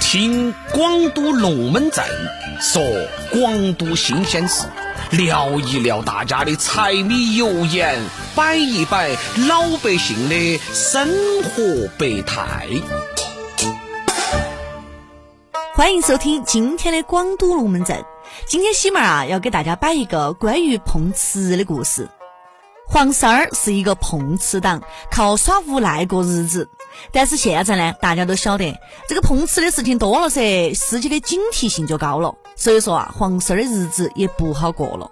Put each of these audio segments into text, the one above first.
听广都龙门阵说广都新鲜事，聊一聊大家的柴米油盐，摆一摆老百姓的生活百态。欢迎收听今天的广都龙门阵。今天喜妹啊，要给大家摆一个关于碰瓷的故事。黄三儿是一个碰瓷党，靠耍无赖过日子。但是现在呢，大家都晓得这个碰瓷的事情多了噻，司机的警惕性就高了。所以说啊，黄三儿的日子也不好过了。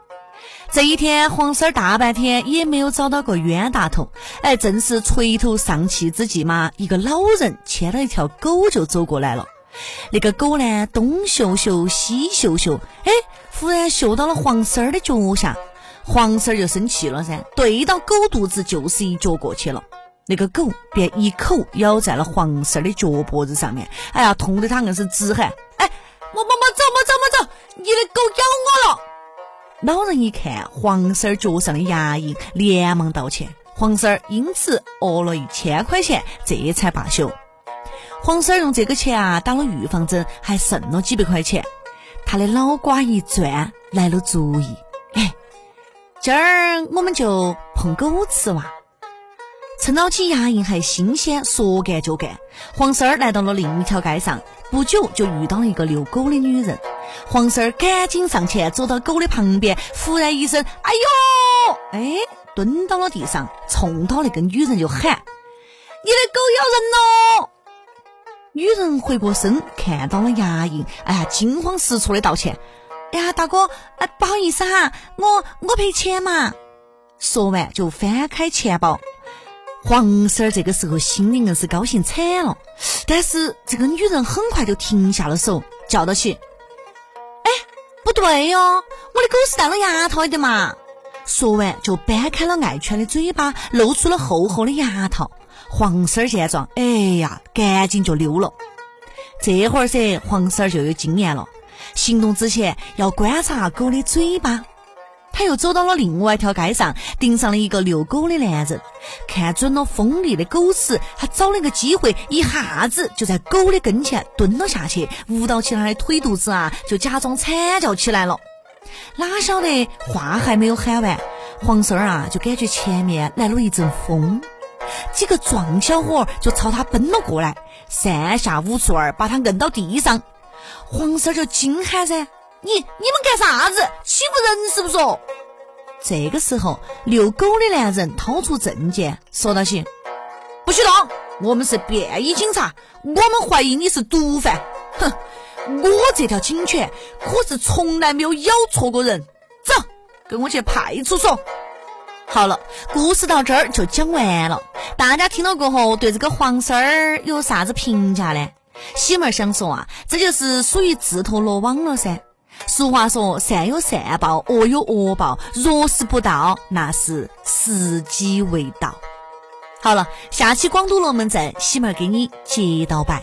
这一天，黄三儿大半天也没有找到个冤大头。哎，正是垂头丧气之际嘛，一个老人牵了一条狗就走过来了。那个狗呢，东嗅嗅，西嗅嗅，哎，忽然嗅到了黄三儿的脚下。黄婶儿就生气了噻，对到狗肚子就是一脚过去了，那个狗便一口咬在了黄婶儿的脚脖子上面，哎呀，痛得他硬是直喊：“哎，莫莫莫走莫走莫走，你的狗咬我了！”老人一看黄婶儿脚上的牙印，连忙道歉，黄婶儿因此讹了一千块钱，这才罢休。黄婶儿用这个钱啊打了预防针，还剩了几百块钱，他的脑瓜一转，来了主意。今儿我们就碰狗吃哇！趁到起牙印还新鲜，说干就干。黄三儿来到了另一条街上，不久就遇到了一个遛狗的女人。黄三儿赶紧上前走到狗的旁边，忽然一声“哎呦”，哎，蹲到了地上，冲到那个女人就喊：“你的狗咬人喽！”女人回过身，看到了牙印，哎呀，惊慌失措的道歉。哎呀，大哥，哎，不好意思哈，我我赔钱嘛。说完就翻开钱包。黄婶儿这个时候心里硬是高兴惨了，但是这个女人很快就停下了手，叫到起：“哎，不对哟，我的狗是戴了牙套的嘛。”说完就掰开了爱犬的嘴巴，露出了厚厚的牙套。黄婶儿见状，哎呀，赶紧就溜了。这会儿噻，黄婶儿就有经验了。行动之前要观察狗的嘴巴。他又走到了另外一条街上，盯上了一个遛狗的男人，看准了锋利的狗齿，他找了个机会，一下子就在狗的跟前蹲了下去，捂到起他的腿肚子啊，就假装惨叫起来了。哪晓得话还没有喊完，黄三儿啊就感觉前面来了一阵风，几个壮小伙就朝他奔了过来，三下五除二把他摁到地上。黄三儿就惊喊噻：“你你们干啥子？欺负人是不是？”这个时候，遛狗的男人掏出证件，说道：“起，不许动！我们是便衣警察，我们怀疑你是毒贩。哼，我这条警犬可是从来没有咬错过人。走，跟我去派出所。”好了，故事到这儿就讲完了。大家听了过后，对这个黄三儿有啥子评价呢？喜妹儿想说啊，这就是属于自投罗网了噻。俗话说，善有善报，恶有恶报。若是不到，那是时机未到。好了，下期广东龙门阵，喜妹给你接到摆。